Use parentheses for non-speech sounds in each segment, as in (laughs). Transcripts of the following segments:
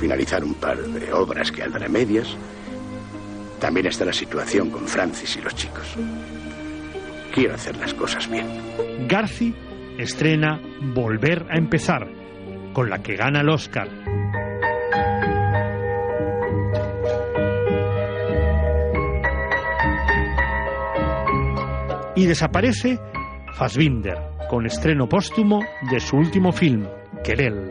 Finalizar un par de obras que andan a medias. También está la situación con Francis y los chicos. Quiero hacer las cosas bien. Garci estrena Volver a empezar, con la que gana el Oscar. Y desaparece Fassbinder, con estreno póstumo de su último film, Querel.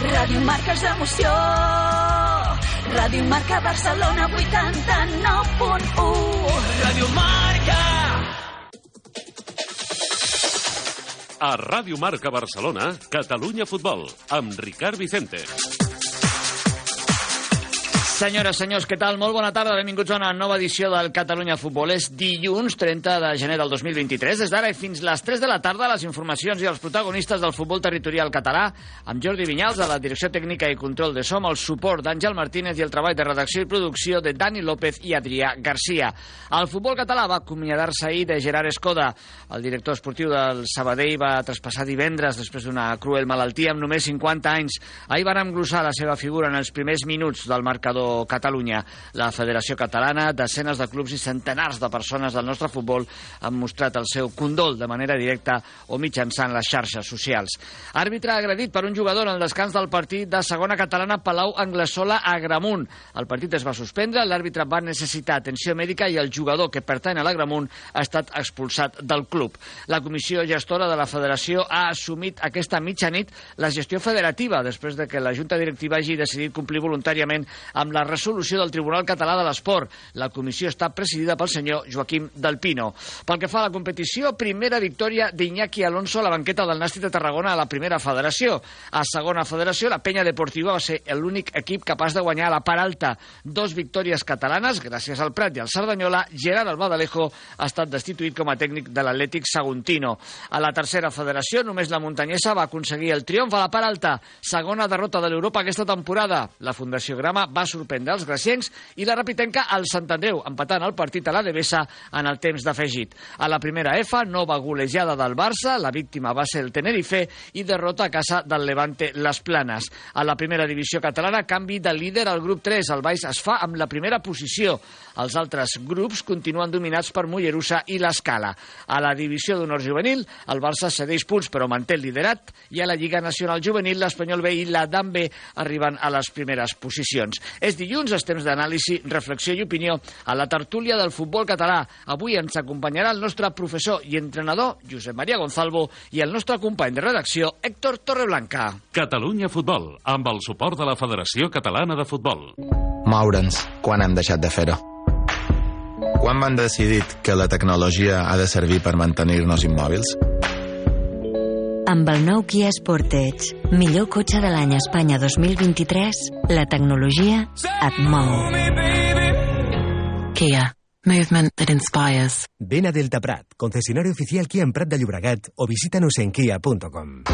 Ràdio Marca és emoció. Ràdio Marca Barcelona 89.1. Ràdio Marca. A Ràdio Marca Barcelona, Catalunya Futbol, amb Ricard Vicente. Senyores, senyors, què tal? Molt bona tarda, benvinguts a una nova edició del Catalunya Futbol. És dilluns 30 de gener del 2023. Des d'ara i fins les 3 de la tarda, les informacions i els protagonistes del futbol territorial català, amb Jordi Vinyals, a la direcció tècnica i control de som, el suport d'Àngel Martínez i el treball de redacció i producció de Dani López i Adrià Garcia. El futbol català va acomiadar-se ahir de Gerard Escoda. El director esportiu del Sabadell va traspassar divendres després d'una cruel malaltia amb només 50 anys. Ahir van engrossar la seva figura en els primers minuts del marcador Catalunya. La Federació Catalana, desenes de clubs i centenars de persones del nostre futbol han mostrat el seu condol de manera directa o mitjançant les xarxes socials. Àrbitre agredit per un jugador en el descans del partit de segona catalana Palau Anglesola a Gramunt. El partit es va suspendre, l'àrbitre va necessitar atenció mèdica i el jugador que pertany a l'Agramunt ha estat expulsat del club. La comissió gestora de la federació ha assumit aquesta mitjanit la gestió federativa després de que la junta directiva hagi decidit complir voluntàriament amb la resolució del Tribunal Català de l'Esport. La comissió està presidida pel senyor Joaquim Del Pino. Pel que fa a la competició, primera victòria d'Iñaki Alonso a la banqueta del Nàstic de Tarragona a la primera federació. A segona federació, la Penya Deportiva va ser l'únic equip capaç de guanyar a la part alta. Dos victòries catalanes, gràcies al Prat i al Cerdanyola, Gerard Albadalejo ha estat destituït com a tècnic de l'Atlètic Saguntino. A la tercera federació, només la muntanyesa va aconseguir el triomf a la part alta. Segona derrota de l'Europa aquesta temporada. La Fundació Grama va sorprendre els graciencs i la Rapitenca al Sant Andreu, empatant el partit a la Devesa en el temps d'afegit. A la primera F, nova golejada del Barça, la víctima va ser el Tenerife i derrota a casa del Levante Les Planes. A la primera divisió catalana, canvi de líder al grup 3. El Baix es fa amb la primera posició. Els altres grups continuen dominats per Mollerussa i l'Escala. A la divisió d'honor juvenil, el Barça cedeix punts però manté el liderat i a la Lliga Nacional Juvenil l'Espanyol B i la DAM B arriben a les primeres posicions. És dilluns, és temps d'anàlisi, reflexió i opinió a la tertúlia del futbol català. Avui ens acompanyarà el nostre professor i entrenador, Josep Maria Gonzalvo, i el nostre company de redacció, Héctor Torreblanca. Catalunya Futbol, amb el suport de la Federació Catalana de Futbol. Moure'ns, quan hem deixat de fer-ho? Quan van decidir que la tecnologia ha de servir per mantenir-nos immòbils? Amb el nou Kia Sportage, millor cotxe de l'any Espanya 2023, la tecnologia et mou. Kia. Movement that inspires. Ven a Delta Prat, concesionario oficial Kia en Prat de Llobregat o visítanos en kia.com.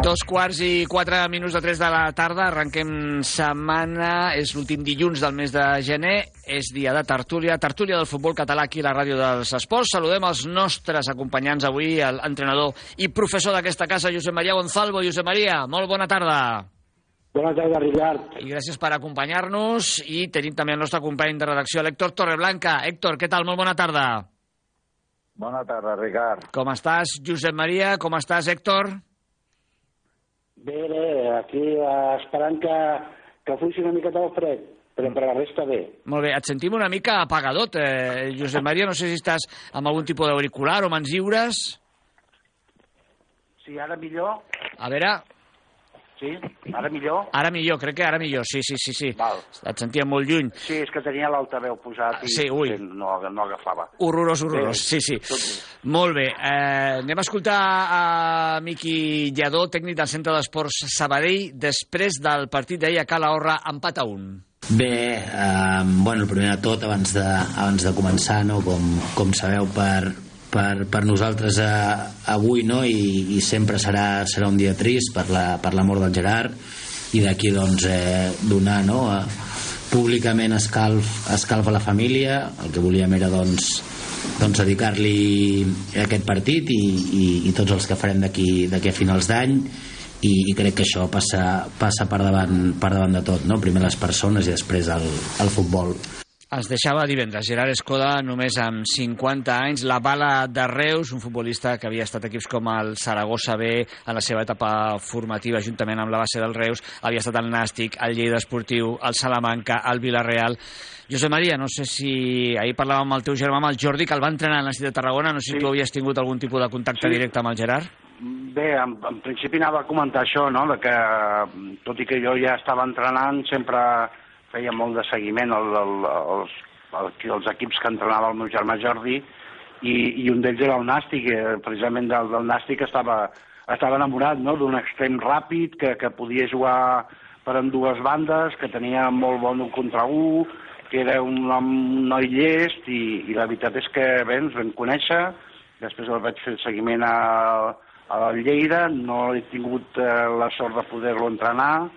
Dos quarts i quatre minuts de tres de la tarda, arrenquem setmana, és l'últim dilluns del mes de gener, és dia de tertúlia, tertúlia del futbol català aquí a la ràdio dels esports. Saludem els nostres acompanyants avui, l'entrenador i professor d'aquesta casa, Josep Maria Gonzalvo. Josep Maria, molt bona tarda. Bona tarda, Ricard. I gràcies per acompanyar-nos. I tenim també el nostre company de redacció, l'Héctor Torreblanca. Héctor, què tal? Molt bona tarda. Bona tarda, Ricard. Com estàs, Josep Maria? Com estàs, Héctor? Bé, bé, aquí eh, esperant que, que fuixi una miqueta el fred, però per la resta bé. Molt bé, et sentim una mica apagadot, eh, Josep Maria. No sé si estàs amb algun tipus d'auricular o mans lliures. Sí, ara millor. A veure... Sí, ara millor. Ara millor, crec que ara millor, sí, sí, sí. sí. Val. Et sentia molt lluny. Sí, és que tenia l'altaveu posat i Sí, ui. no, no agafava. Horrorós, horrorós, sí, sí. tot bé. Molt bé, eh, anem a escoltar a Miqui Lledó, tècnic del Centre d'Esports Sabadell, després del partit d'ahir a Cala Horra, empat a un. Bé, eh, bueno, primer de tot, abans de, abans de començar, no, com, com sabeu, per, per, per nosaltres eh, avui no, i, i sempre serà, serà un dia trist per la, per la mort del Gerard. I d'aquí doncs eh, donar no, eh, públicament escalf, escalf a la família. El que volíem era doncs, doncs dedicar-li aquest partit i, i, i tots els que farem d'aquí a finals d'any. I, i crec que això passa, passa per, davant, per davant de tot, no? primer les persones i després el, el futbol Es deixava divendres Gerard Escoda només amb 50 anys, la bala de Reus, un futbolista que havia estat equips com el Saragossa B en la seva etapa formativa juntament amb la base del Reus, havia estat el Nàstic, el Lleida Esportiu, el Salamanca, el Villarreal. Josep Maria, no sé si ahir parlàvem amb el teu germà, amb el Jordi, que el va entrenar a la de Tarragona, no sé si tu havies tingut algun tipus de contacte Sí. directe amb el Gerard. Bé, en, en principi anava a comentar això, no?, de que, tot i que jo ja estava entrenant, sempre feia molt de seguiment al, als, als, als equips que entrenava el meu germà Jordi, i, i un d'ells era el Nàstic, eh, precisament del, del Nàstic estava, estava enamorat no? d'un extrem ràpid que, que podia jugar per en dues bandes, que tenia molt bon un contra un, que era un, un noi llest i, i la veritat és que bé, ens vam conèixer, després el vaig fer seguiment a, a Lleida, no he tingut eh, la sort de poder-lo entrenar,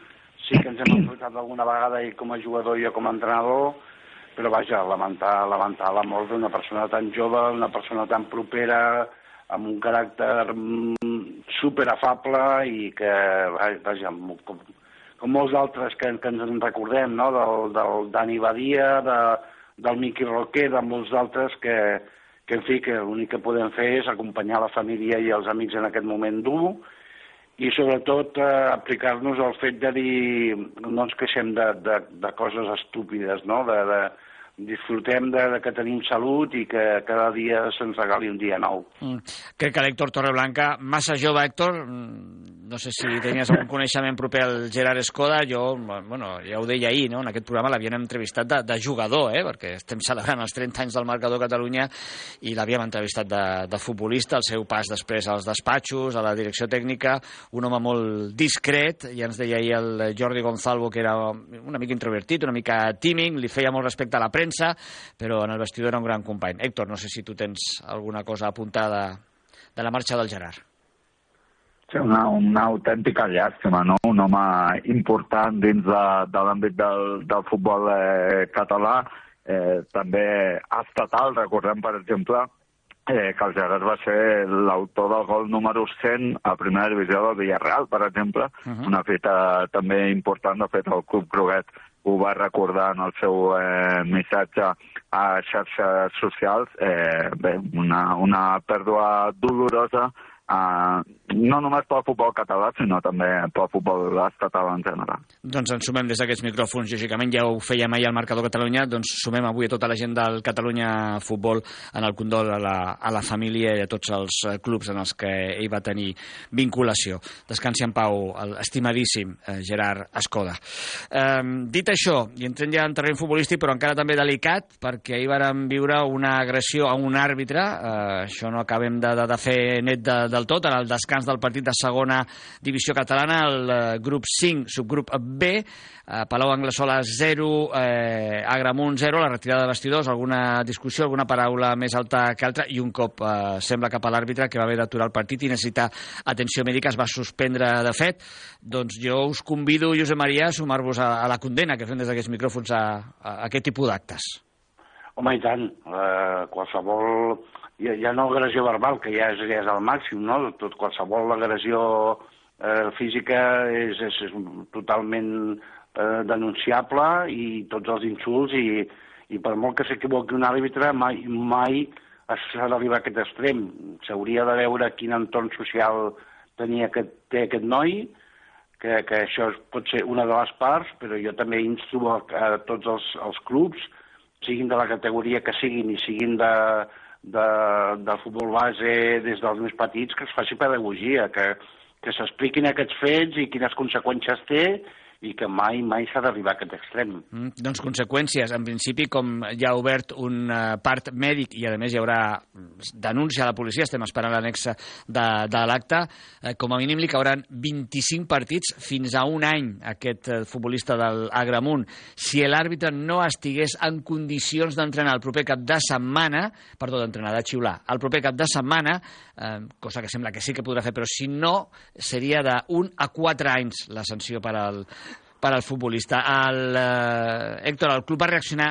sí que ens hem enfrontat alguna vegada ell com a jugador i jo com a entrenador, però vaja, lamentar, lamentar la mort d'una persona tan jove, una persona tan propera, amb un caràcter mm, superafable i que, vaja, com, com molts altres que, que ens en recordem, no? del, del Dani Badia, de, del Miqui Roquer, de molts altres que, que en fi, que l'únic que podem fer és acompanyar la família i els amics en aquest moment dur i sobretot eh, aplicar-nos al fet de dir no ens queixem de, de, de coses estúpides, no? de, de, disfrutem de, de que tenim salut i que cada dia se'ns regali un dia nou. Mm. Crec que l'Héctor Torreblanca, massa jove, Héctor, mm, no sé si tenies algun (laughs) coneixement proper al Gerard Escoda, jo, bueno, ja ho deia ahir, no? en aquest programa l'havien entrevistat de, de jugador, eh? perquè estem celebrant els 30 anys del marcador Catalunya i l'havíem entrevistat de, de futbolista, el seu pas després als despatxos, a la direcció tècnica, un home molt discret, i ens deia ahir el Jordi Gonzalvo que era una mica introvertit, una mica tímid, li feia molt respecte a la premsa, però en el vestidor era un gran company. Héctor, no sé si tu tens alguna cosa apuntada de la marxa del Gerard. Sí, una, una autèntica llàstima, no? Un home important dins de, de l'àmbit del, del futbol eh, català, eh, també estatal, recordem, per exemple, eh, que el Gerard va ser l'autor del gol número 100 a primera divisió del Villarreal, per exemple, uh -huh. una fita també important, de fet, el Club Groguet ho va recordar en el seu eh, missatge a xarxes socials. Eh, bé, una, una pèrdua dolorosa eh, no només pel futbol català, sinó també pel futbol estatal en general. Doncs ens sumem des d'aquests micròfons, lògicament, ja ho fèiem ahir al Marcador Catalunya, doncs sumem avui a tota la gent del Catalunya Futbol en el condol a la, a la família i a tots els eh, clubs en els que ell va tenir vinculació. Descansi en pau, l'estimadíssim eh, Gerard Escoda. Eh, dit això, i entrem ja en terreny futbolístic, però encara també delicat, perquè ahir vàrem viure una agressió a un àrbitre, eh, això no acabem de, de, de fer net de, del tot, en el descans del partit de segona divisió catalana, el eh, grup 5, subgrup B, eh, Palau Anglesola 0, eh, Agramunt 0, la retirada de vestidors, alguna discussió, alguna paraula més alta que altra, i un cop eh, sembla cap a l'àrbitre que va haver d'aturar el partit i necessita atenció mèdica, es va suspendre de fet. Doncs jo us convido, Josep Maria, a sumar-vos a, a la condena que fem des d'aquests micròfons a, a aquest tipus d'actes. Home, i tant. Eh, qualsevol... Ja, ja no agressió verbal, que ja és, ja és el màxim, no? Tot, qualsevol agressió eh, física és, és, és totalment eh, denunciable i tots els insults i, i per molt que s'equivoqui un àrbitre mai, mai s'ha d'arribar a aquest extrem. S'hauria de veure quin entorn social tenia aquest, té aquest noi, que, que això pot ser una de les parts, però jo també insto a, a tots els, els clubs, siguin de la categoria que siguin i siguin de, de, del futbol base des dels més petits, que es faci pedagogia, que, que s'expliquin aquests fets i quines conseqüències té i que mai, mai s'ha d'arribar a aquest extrem. Mm, doncs conseqüències. En principi, com ja ha obert un uh, part mèdic i, a més, hi haurà denúncia a la policia, estem esperant l'anexa de, de l'acte, eh, com a mínim li cauran 25 partits fins a un any aquest uh, futbolista del Agramunt. Si l'àrbitre no estigués en condicions d'entrenar el proper cap de setmana, perdó, d'entrenar, de xiular, el proper cap de setmana, eh, cosa que sembla que sí que podrà fer, però si no, seria d'un a quatre anys la sanció per al per al futbolista. El, eh, Héctor, el club va reaccionar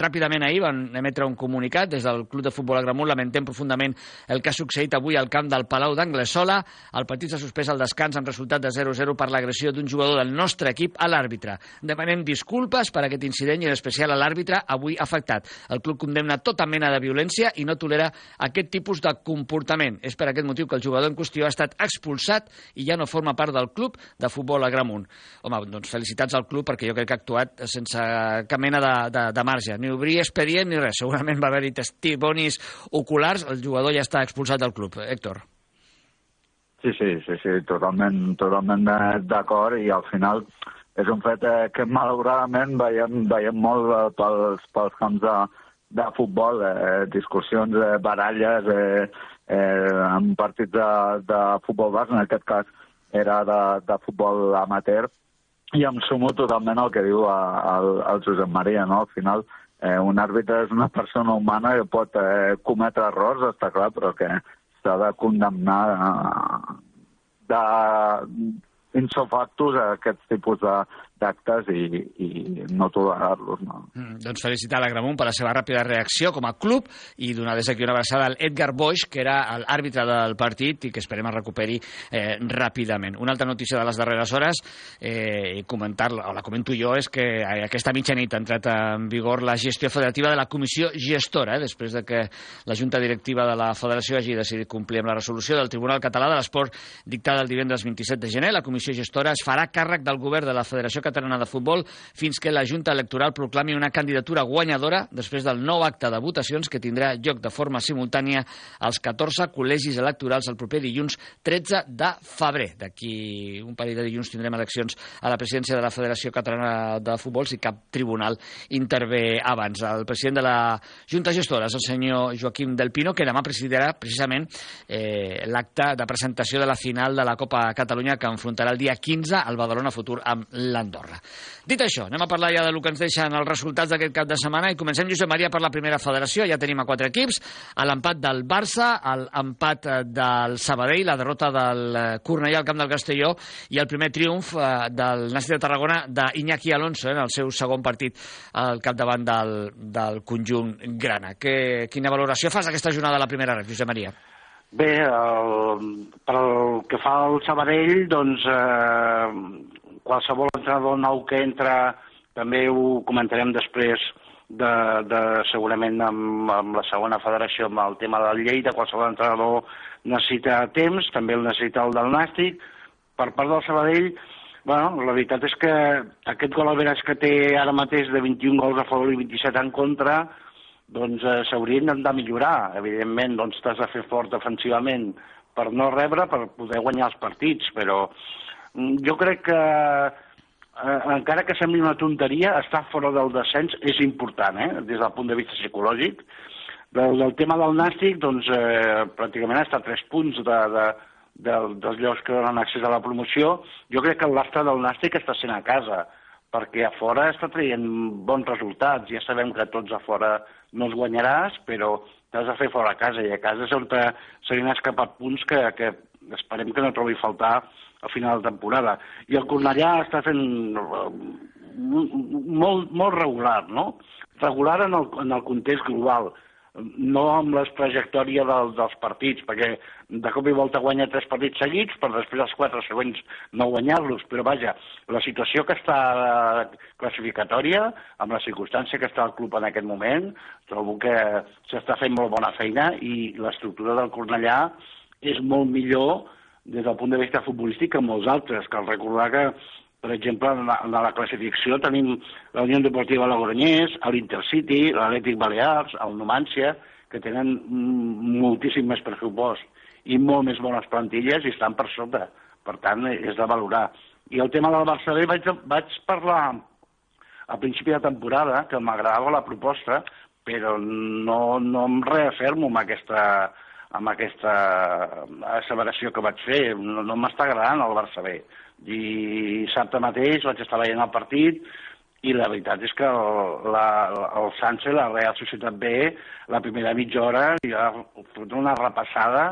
ràpidament ahir, van emetre un comunicat des del Club de Futbol Agramunt, lamentem profundament el que ha succeït avui al camp del Palau d'Anglesola. El partit s'ha suspès al descans amb resultat de 0-0 per l'agressió d'un jugador del nostre equip a l'àrbitre. Demanem disculpes per aquest incident i en especial a l'àrbitre avui afectat. El club condemna tota mena de violència i no tolera aquest tipus de comportament. És per aquest motiu que el jugador en qüestió ha estat expulsat i ja no forma part del club de futbol Agramunt. Home, doncs felicitats al club perquè jo crec que ha actuat sense cap mena de, de, de marge. Ni obrir expedient ni res. (laughs) Segurament va haver-hi testimonis oculars. El jugador ja està expulsat del club. Héctor. Sí, sí, sí, sí totalment, totalment d'acord i al final és un fet eh, que malauradament veiem, veiem molt eh, pels, pels camps de, de futbol, eh, discussions, eh, baralles, eh, eh, en partits de, de futbol base, en aquest cas era de, de futbol amateur, i em sumo totalment al que diu el, el Josep Maria, no? Al final, eh, un àrbitre és una persona humana que pot eh, cometre errors, està clar, però que s'ha de condemnar eh, de a aquests tipus d'actes i, i no tolerar-los. No? Mm, doncs felicitar l'Agramunt per la seva ràpida reacció com a club i donar des d'aquí una abraçada al Edgar Boix, que era l'àrbitre del partit i que esperem es recuperi eh, ràpidament. Una altra notícia de les darreres hores, eh, comentar-la, o la comento jo, és que aquesta mitjanit ha entrat en vigor la gestió federativa de la comissió gestora, eh, després de que la Junta Directiva de la Federació hagi decidit complir amb la resolució del Tribunal Català de l'Esport dictada el divendres 27 de gener. La comissió gestora es farà càrrec del govern de la Federació Catalana de Futbol fins que la Junta Electoral proclami una candidatura guanyadora després del nou acte de votacions que tindrà lloc de forma simultània als 14 col·legis electorals el proper dilluns 13 de febrer. D'aquí un parell de dilluns tindrem eleccions a la presidència de la Federació Catalana de Futbol si cap tribunal intervé abans. El president de la Junta Gestora és el senyor Joaquim Del Pino, que demà presidirà precisament eh, l'acte de presentació de la final de la Copa Catalunya que enfrontarà el dia 15 al Badalona Futur amb l'Andorra. Dit això, anem a parlar ja del que ens deixen els resultats d'aquest cap de setmana i comencem, Josep Maria, per la primera federació. Ja tenim a quatre equips, l'empat del Barça, l'empat del Sabadell, la derrota del Cornellà al camp del Castelló i el primer triomf eh, del Nàstic de Tarragona d'Iñaki Alonso en el seu segon partit al capdavant del, del conjunt grana. Que, quina valoració fas d'aquesta jornada de la primera red, Josep Maria? Bé, el, pel que fa al Sabadell, doncs eh, qualsevol entrenador nou que entra, també ho comentarem després de, de segurament amb, amb la segona federació, amb el tema del Lleida, qualsevol entrenador necessita temps, també el necessita el del Nàstic. Per part del Sabadell, bueno, la veritat és que aquest gol al Veres que té ara mateix de 21 gols a favor i 27 en contra, doncs eh, s'haurien de millorar. Evidentment, doncs t'has de fer fort defensivament per no rebre, per poder guanyar els partits, però jo crec que eh, encara que sembli una tonteria, estar fora del descens és important, eh, des del punt de vista psicològic. Del, del tema del Nàstic, doncs, eh, pràcticament està a tres punts de, de, de, dels llocs que donen accés a la promoció. Jo crec que lastre del Nàstic està sent a casa, perquè a fora està traient bons resultats. Ja sabem que tots a fora no els guanyaràs, però t'has de fer fora a casa, i a casa és on se escapat punts que, que esperem que no trobi faltar a final de temporada. I el Cornellà està fent eh, molt, molt regular, no? Regular en el, en el context global, no amb la trajectòria del, dels partits, perquè de cop i volta guanya tres partits seguits, per després els quatre següents no guanyar-los, però vaja, la situació que està classificatòria, amb la circumstància que està el club en aquest moment, trobo que s'està fent molt bona feina i l'estructura del Cornellà és molt millor des del punt de vista futbolístic que molts altres. Cal recordar que, per exemple, en la, en la classificació tenim la Unió Deportiva Logroñés, l'Intercity, l'Atlètic Balears, el Numància, que tenen moltíssim més pressupost i molt més bones plantilles i estan per sota. Per tant, és de valorar. I el tema del Barça vaig, vaig parlar a principi de temporada, que m'agradava la proposta, però no, no em reafirmo amb aquesta, amb aquesta asseveració que vaig fer. No, no m'està agradant el Barça B. Dissabte mateix vaig estar veient el partit i la veritat és que el, la, el Sánchez, la Real Societat B, la primera mitja hora ja fot una repassada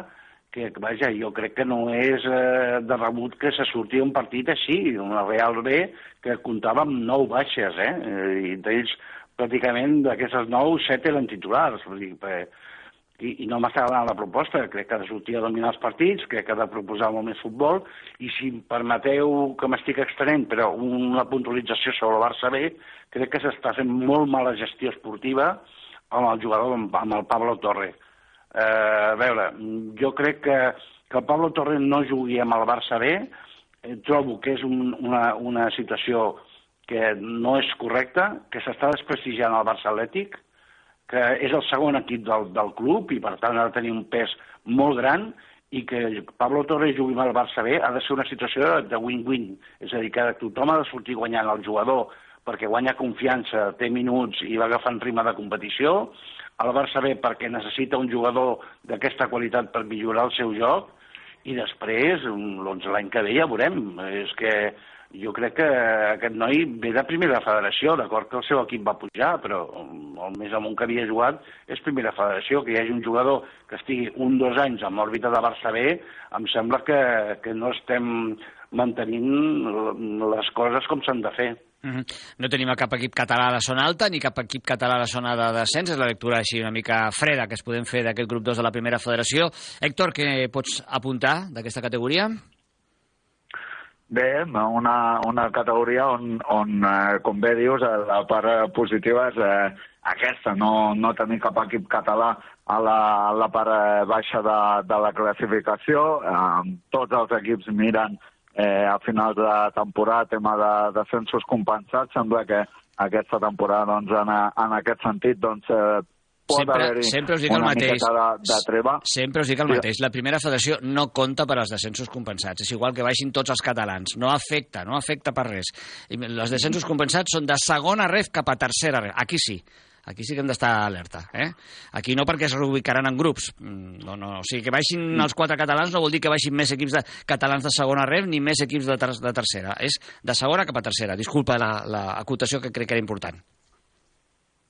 que, vaja, jo crec que no és eh, de rebut que se surti un partit així, una Real B que comptava amb nou baixes, eh? I d'ells, pràcticament, d'aquestes nou, set eren titulars. Vull dir, i, i no m'està agradant la proposta, crec que ha de sortir a dominar els partits, crec que ha de proposar molt més futbol, i si em permeteu que m'estic extenent, però una puntualització sobre el Barça B, crec que s'està fent molt mala gestió esportiva amb el jugador, amb, amb el Pablo Torre. Eh, a veure, jo crec que, que el Pablo Torre no jugui amb el Barça B, eh, trobo que és un, una, una situació que no és correcta, que s'està desprestigiant el Barça Atlètic, que és el segon equip del, del club i per tant ha de tenir un pes molt gran i que Pablo Torres jugui amb el Barça B ha de ser una situació de win-win, és a dir, que tothom ha de sortir guanyant el jugador perquè guanya confiança, té minuts i va agafant ritme de competició, el Barça B perquè necessita un jugador d'aquesta qualitat per millorar el seu joc, i després, doncs, l'any que ve ja veurem. És que jo crec que aquest noi ve de primera federació, d'acord que el seu equip va pujar, però el més amunt que havia jugat és primera federació, que hi hagi un jugador que estigui un dos anys amb òrbita de Barça B, em sembla que, que no estem mantenint les coses com s'han de fer. Mm -hmm. No tenim cap equip català de zona alta ni cap equip català de zona de descens. És la lectura així una mica freda que es podem fer d'aquest grup 2 de la primera federació. Héctor, què pots apuntar d'aquesta categoria? Bé, una, una categoria on, on eh, com bé dius, eh, la part positiva és eh, aquesta, no, no tenir cap equip català a la, a la part eh, baixa de, de la classificació. Eh, tots els equips miren eh, a finals de temporada tema de descensos compensats. Sembla que aquesta temporada, doncs, en, en aquest sentit, doncs, eh, sempre, sempre us dic el mateix. De, de treva. Sempre us dic el mateix. La primera federació no compta per als descensos compensats. És igual que baixin tots els catalans. No afecta, no afecta per res. I els descensos compensats són de segona ref cap a tercera ref. Aquí sí. Aquí sí que hem d'estar alerta. Eh? Aquí no perquè es reubicaran en grups. Mm, no, no. O sigui, que baixin mm. els quatre catalans no vol dir que baixin més equips de catalans de segona ref ni més equips de, ter de tercera. És de segona cap a tercera. Disculpa l'acotació la, que crec que era important.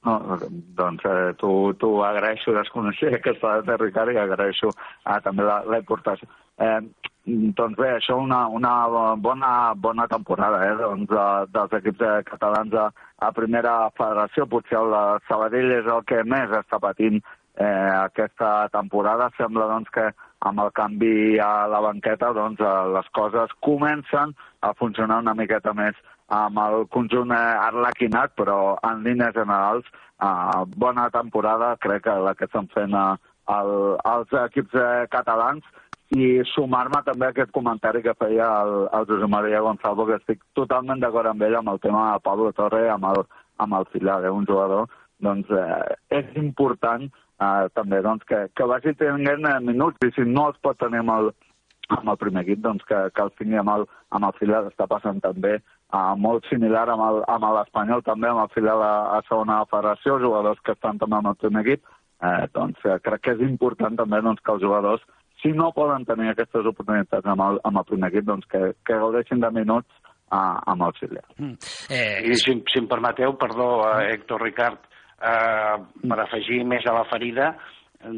No, doncs eh, t'ho agraeixo desconèixer aquesta data, Ricard, i agraeixo eh, també la, la importància. Eh, doncs bé, això una, una bona, bona temporada eh, doncs, de, dels equips de catalans a, a primera federació. Potser el Sabadell és el que més està patint eh, aquesta temporada. Sembla doncs, que amb el canvi a la banqueta doncs, eh, les coses comencen a funcionar una miqueta més amb el conjunt arlequinat, però en línies generals, eh, bona temporada, crec que la que estan fent eh, el, els equips eh, catalans, i sumar-me també a aquest comentari que feia el, el Josep Maria Gonzalo, que estic totalment d'acord amb ell amb el tema de Pablo Torre, amb el, amb el Filar, eh, un jugador, doncs eh, és important eh, també doncs, que, que vagi tenint eh, minuts, i si no els pot tenir amb el, amb el primer equip, doncs que, que el tingui amb el, amb el Filar, està passant també uh, molt similar amb l'Espanyol, també amb el Filar a, a segona federació, jugadors que estan també amb el primer equip, eh, doncs eh, crec que és important també doncs, que els jugadors si no poden tenir aquestes oportunitats amb el, amb el primer equip, doncs que, que gaudeixin de minuts uh, amb el auxiliar. Eh... I si, si em permeteu, perdó, eh, Héctor Ricard, eh, per afegir més a la ferida,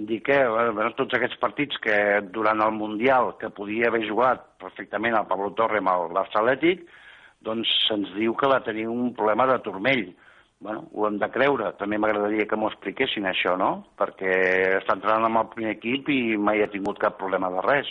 dir que eh, bueno, tots aquests partits que durant el Mundial que podia haver jugat perfectament el Pablo Torre amb el Barça Atlètic, doncs se'ns diu que va tenir un problema de turmell. Bueno, ho hem de creure. També m'agradaria que m'ho expliquessin, això, no? Perquè està entrenant amb el primer equip i mai ha tingut cap problema de res.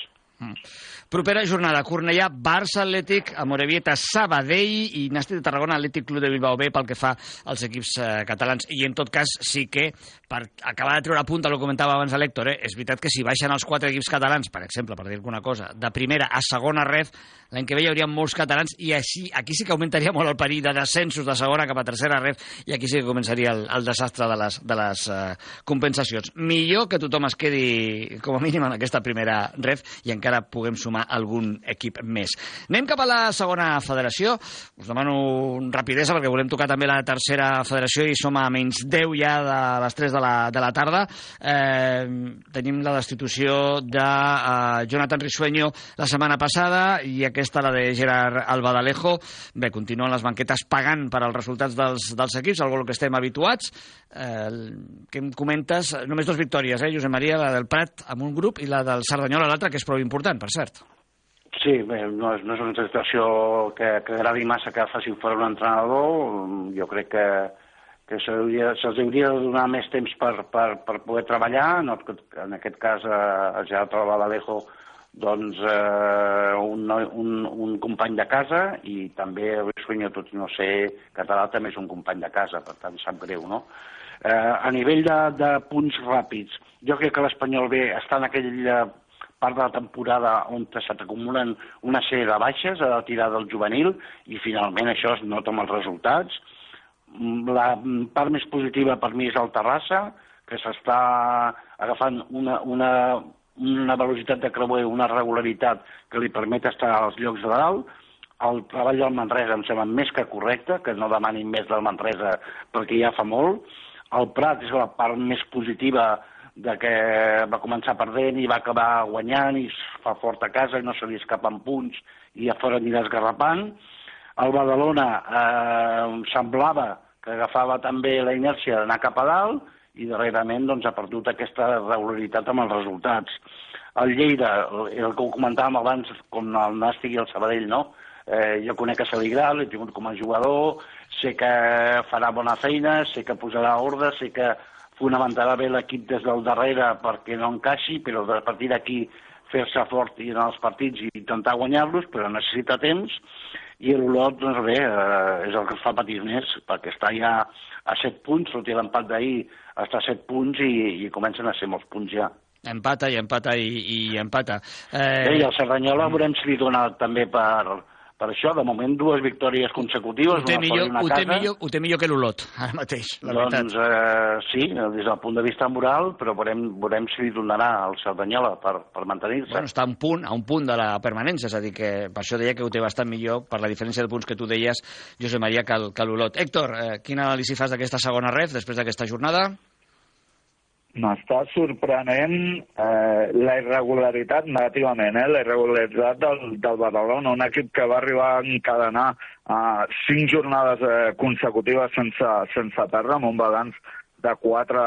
Propera jornada, Cornellà, Barça Atlètic, Amorebieta, Sabadell i Nàstic de Tarragona, Atlètic Club de Bilbao B pel que fa als equips eh, catalans. I en tot cas sí que, per acabar de treure punta, que comentava abans l'Héctor, eh, és veritat que si baixen els quatre equips catalans, per exemple, per dir alguna cosa, de primera a segona red, l'any que ve hi hauria molts catalans i així, aquí sí que augmentaria molt el perill de descensos de segona cap a tercera red i aquí sí que començaria el, el desastre de les, de les uh, compensacions. Millor que tothom es quedi com a mínim en aquesta primera red i encara puguem sumar algun equip més. Anem cap a la segona federació. Us demano rapidesa perquè volem tocar també la tercera federació i som a menys 10 ja de les 3 de la, de la tarda. Eh, tenim la destitució de uh, Jonathan Risueño la setmana passada i aquesta la de Gerard Albadalejo. Bé, continuen les banquetes pagant per als resultats dels, dels equips, algo que estem habituats. Eh, què em comentes? Només dues victòries, eh, Josep Maria, la del Prat amb un grup i la del Cerdanyola l'altra, que és prou important, per cert. Sí, bé, no, és, no és una situació que, que agradi massa que faci fora un entrenador. Jo crec que, que se'ls hauria de donar més temps per, per, per poder treballar. No, en aquest cas, eh, a Gerard Albaladejo, doncs, eh, un, un, un company de casa i també el Sueño, tot no ser català, també és un company de casa, per tant, sap greu, no? Eh, a nivell de, de punts ràpids, jo crec que l'Espanyol B està en aquella part de la temporada on se t'acumulen una sèrie de baixes a la tirada del juvenil i finalment això es nota amb els resultats. Mm, La part més positiva per mi és el Terrassa, que s'està agafant una, una, una velocitat de creuer, una regularitat que li permet estar als llocs de dalt. El treball del Manresa em sembla més que correcte, que no demanin més del Manresa perquè ja fa molt. El Prat és la part més positiva de que va començar perdent i va acabar guanyant i fa fort a casa i no se li escapen punts i a fora anirà esgarrapant. El Badalona eh, semblava que agafava també la inèrcia d'anar cap a dalt i darrerament doncs, ha perdut aquesta regularitat amb els resultats. El Lleida, el que ho comentàvem abans, com el Nàstic i el Sabadell, no? Eh, jo conec a Saligral, l'he tingut com a jugador, sé que farà bona feina, sé que posarà ordre, sé que fonamentarà bé l'equip des del darrere perquè no encaixi, però a partir d'aquí fer-se fort i anar als partits i intentar guanyar-los, però necessita temps, i l'Olot, doncs bé, eh, és el que es fa patir més, perquè està ja a 7 punts, tot i l'empat d'ahir està a 7 punts i, i comencen a ser molts punts ja. Empata i empata i, i empata. Eh... Bé, i el Cerdanyola veurem si li dona també per, per això, de moment dues victòries consecutives, Ho té, una millor, una ho, té casa. millor, ho té millor que l'Olot, ara mateix, la doncs veritat. eh, sí, des del punt de vista moral, però veurem, veurem si li donarà el Cerdanyola per, per mantenir-se. Bueno, està a un punt, a un punt de la permanència, és a dir, que per això deia que ho té bastant millor per la diferència de punts que tu deies, Josep Maria, que l'Olot. Héctor, eh, quina anàlisi fas d'aquesta segona ref després d'aquesta jornada? M'està sorprenent eh, la irregularitat negativament, eh, la irregularitat del, del Badalona, un equip que va arribar a encadenar eh, cinc jornades eh, consecutives sense, sense perdre, amb un balanç de quatre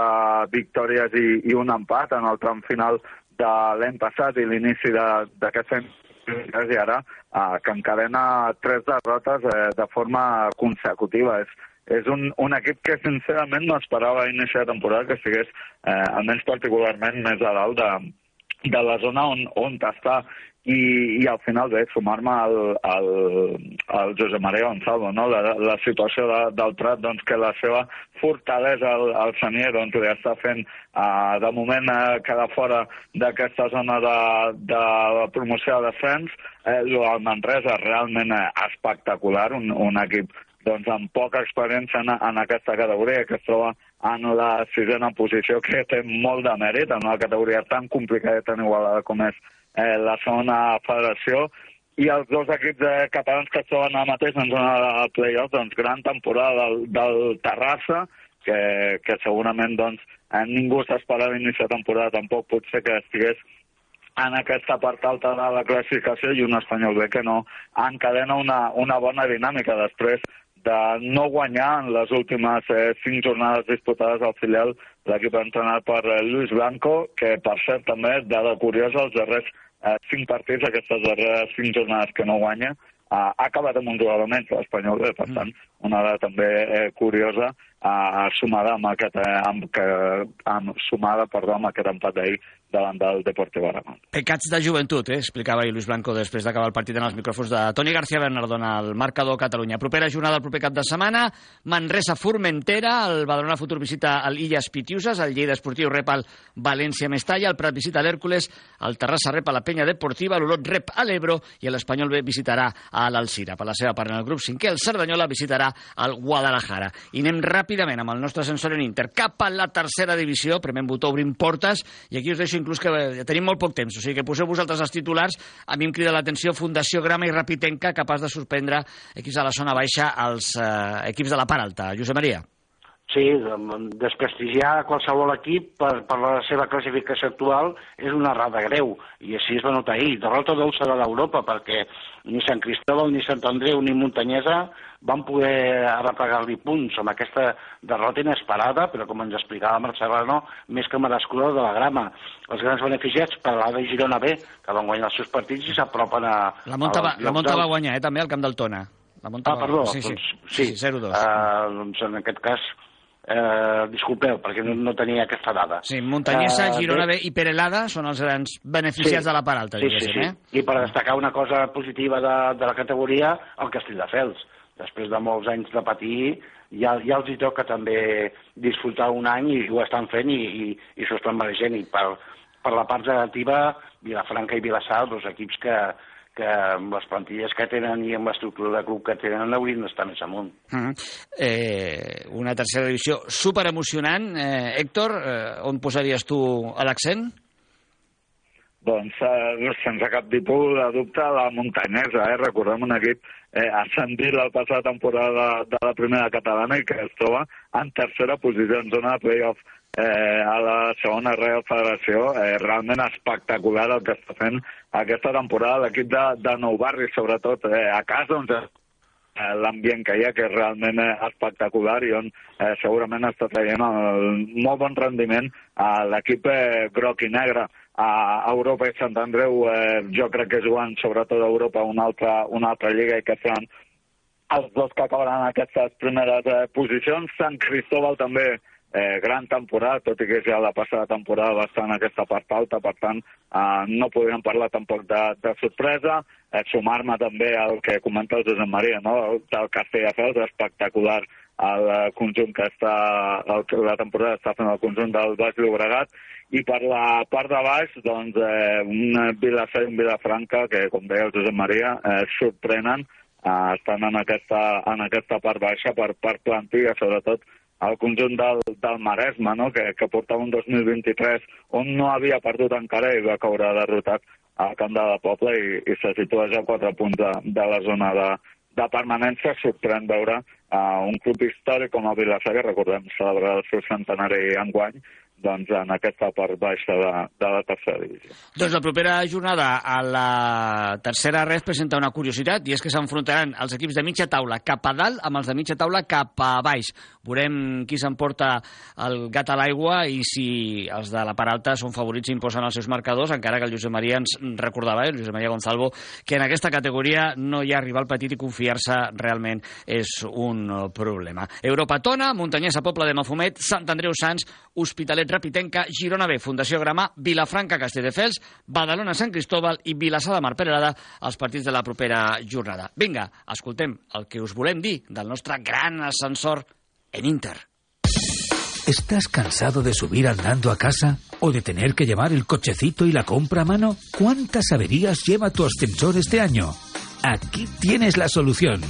victòries i, i un empat en el tram final de l'any passat i l'inici d'aquest any i ara eh, que encadena tres derrotes eh, de forma consecutiva. És, és un, un equip que sincerament no esperava a inici de temporada que estigués, eh, almenys particularment, més a dalt de, de la zona on, on està i, i al final bé, sumar-me al, al, al José María Gonzalo, no? la, la situació de, del Prat, doncs que la seva fortalesa al, al Sanier doncs, li està fent uh, de moment uh, quedar fora d'aquesta zona de, de promoció de descens, eh, el Manresa realment uh, espectacular, un, un equip doncs, amb poca experiència en, en aquesta categoria, que es troba en la sisena posició, que té molt de mèrit en una categoria tan complicada i tan igualada com és eh, la segona federació, i els dos equips eh, catalans que es troben ara mateix en zona de play-off, doncs gran temporada del, del Terrassa, que, que segurament doncs, eh, ningú s'esperava iniciar temporada tampoc, potser que estigués en aquesta part alta de la classificació i un espanyol bé que no encadena una, una bona dinàmica. Després de no guanyar en les últimes eh, cinc jornades disputades al filial l'equip entrenat per eh, Luis Blanco, que per cert també, dada curiosa, els darrers eh, cinc partits, aquestes darreres cinc jornades que no guanya, eh, ha acabat amb un jugador menys l'Espanyol, eh, per tant, una dada també eh, curiosa, eh, sumada amb aquest, eh, amb, que, amb, sumada, perdó, amb aquest empat d'ahir davant del Deportivo Aragón. Pecats de joventut, eh? explicava Luis Blanco després d'acabar el partit en els micròfons de Toni García Bernardona, el marcador Catalunya. Propera jornada el proper cap de setmana, Manresa-Formentera, el Badalona Futur visita el Illes Pitiuses, el Lleida Esportiu rep el València-Mestalla, el Prat visita l'Hèrcules, el Terrassa rep a la Penya Deportiva, l'Olot rep a l'Ebro i l'Espanyol B visitarà a l'Alcira. Per la seva part, en el grup 5è, el Cerdanyola visitarà el Guadalajara. I anem ràpidament amb el nostre sensor en Inter cap a la tercera divisió, primer en botó obrim portes, i aquí us deixo inclús que ja tenim molt poc temps, o sigui que poseu vosaltres els titulars. A mi em crida l'atenció Fundació Grama i Rapitenca, capaç de sorprendre equips de la zona baixa als eh, equips de la part alta. Josep Maria. Sí, desprestigiar qualsevol equip per, per la seva classificació actual és una errada greu, i així es va notar ahir. Derrota dolça de l'Europa, perquè ni Sant Cristóbal, ni Sant Andreu, ni Muntanyesa van poder arreplegar-li punts amb aquesta derrota inesperada, però com ens explicava Marcelano, més que merescuda de la grama. Els grans beneficiats per l'Ada i Girona B, que van guanyar els seus partits i s'apropen a... La Monta, va, la Monta va guanyar, eh, també, al camp del Tona. La Monta ah, perdó, va... sí, doncs, sí, sí, sí 0-2. Uh, doncs en aquest cas, eh, disculpeu, perquè no, no tenia aquesta dada. Sí, Muntanyesa, Eh, Girona bé, i Perelada són els grans beneficiats Sí. de la part alta, Sí, sí, sí. eh? I per destacar una cosa positiva de, de la categoria, el Castelldefels. Després de molts anys de patir, ja, ja els hi toca també disfrutar un any i ho estan fent i, i, i s'ho estan mereixent. I per, per la part negativa, Vilafranca i Vilassar, dos equips que, que amb les plantilles que tenen i amb l'estructura de club que tenen haurien d'estar més amunt. Mm. Eh, una tercera divisió super emocionant. Eh, Héctor, eh, on posaries tu l'accent? Doncs, eh, sense cap tipus de dubte, la muntanyesa, eh? recordem un equip eh, ascendit la passada temporada de, de la primera catalana i que es troba en tercera posició en zona de playoff eh, a la segona Real Federació. Eh, realment espectacular el que està fent aquesta temporada l'equip de, de Nou Barri, sobretot eh, a casa, on eh, l'ambient que hi ha, que és realment eh, espectacular i on eh, segurament està traient el molt bon rendiment a l'equip eh, groc i negre a Europa i Sant Andreu eh, jo crec que juguen sobretot a Europa una altra, una altra lliga i que seran els dos que acabaran aquestes primeres eh, posicions. Sant Cristóbal també eh, gran temporada, tot i que ja la passada temporada va estar en aquesta part alta, per tant eh, no podríem parlar tampoc de, de sorpresa. Eh, Sumar-me també al que comenta el Josep Maria, no? del Castelldefels, espectacular el eh, conjunt que està, el, la temporada està fent el conjunt del Baix Llobregat, i per la part de baix, doncs, eh, un Vilassar i un Vilafranca, que, com deia el Josep Maria, eh, sorprenen, eh, estan en aquesta, en aquesta part baixa per, per plantilla, sobretot el conjunt del, del Maresme, no? que, que portava un 2023 on no havia perdut encara i va caure derrotat al camp de la Pobla i, i se situa ja a quatre punts de, de la zona de, de permanència. Sorprèn veure uh, un club històric com el que recordem celebrar el seu centenari enguany, doncs en aquesta part baixa de, de la tercera divisió. Doncs la propera jornada a la tercera res presenta una curiositat i és que s'enfrontaran els equips de mitja taula cap a dalt amb els de mitja taula cap a baix. Veurem qui s'emporta el gat a l'aigua i si els de la part alta són favorits i imposen els seus marcadors, encara que el Josep Maria ens recordava, el Josep Maria Gonzalvo, que en aquesta categoria no hi ha rival petit i confiar-se realment és un problema. Europatona, Muntanyesa Pobla de Mafumet, Sant Andreu Sants, Hospitalet Rapitenca, Girona B, Fundació Gramà, Vilafranca, Castelldefels, Badalona, Sant Cristóbal i Vilassar de Mar Perelada els partits de la propera jornada. Vinga, escoltem el que us volem dir del nostre gran ascensor en Inter. ¿Estás cansado de subir andando a casa o de tener que llevar el cochecito y la compra a mano? ¿Cuántas averías lleva tu ascensor este año? Aquí tienes la solución.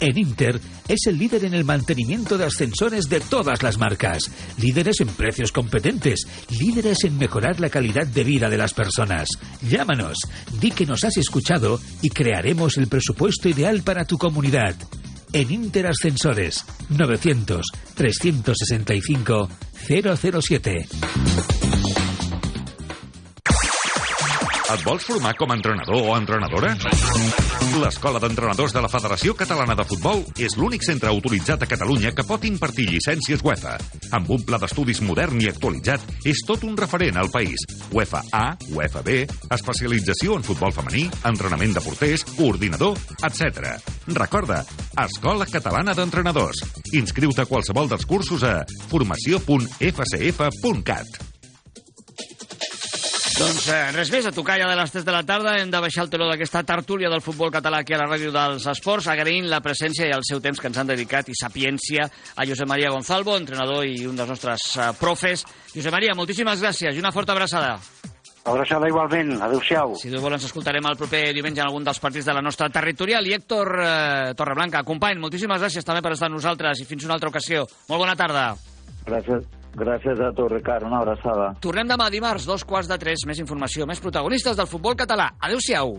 En Inter es el líder en el mantenimiento de ascensores de todas las marcas, líderes en precios competentes, líderes en mejorar la calidad de vida de las personas. Llámanos, di que nos has escuchado y crearemos el presupuesto ideal para tu comunidad. En Inter Ascensores 900 365 007. Et vols formar com a entrenador o entrenadora? L'Escola d'Entrenadors de la Federació Catalana de Futbol és l'únic centre autoritzat a Catalunya que pot impartir llicències UEFA. Amb un pla d'estudis modern i actualitzat, és tot un referent al país. UEFA A, UEFA B, especialització en futbol femení, entrenament de porters, coordinador, etc. Recorda, Escola Catalana d'Entrenadors. Inscriu-te a qualsevol dels cursos a formació.fcf.cat. Doncs eh, res més, a tocar ja de les 3 de la tarda hem de baixar el teló d'aquesta tertúlia del futbol català aquí a la ràdio dels esports, agraint la presència i el seu temps que ens han dedicat i sapiència a Josep Maria Gonzalvo, entrenador i un dels nostres eh, profes. Josep Maria, moltíssimes gràcies i una forta abraçada. Abraçada igualment. Adéu-siau. Si Déu vol, ens escoltarem el proper diumenge en algun dels partits de la nostra territorial. I Héctor eh, Torreblanca, company, moltíssimes gràcies també per estar amb nosaltres i fins una altra ocasió. Molt bona tarda. Gràcies, gràcies a tu, Ricard. Una abraçada. Tornem demà dimarts, dos quarts de tres. Més informació, més protagonistes del futbol català. Adéu-siau.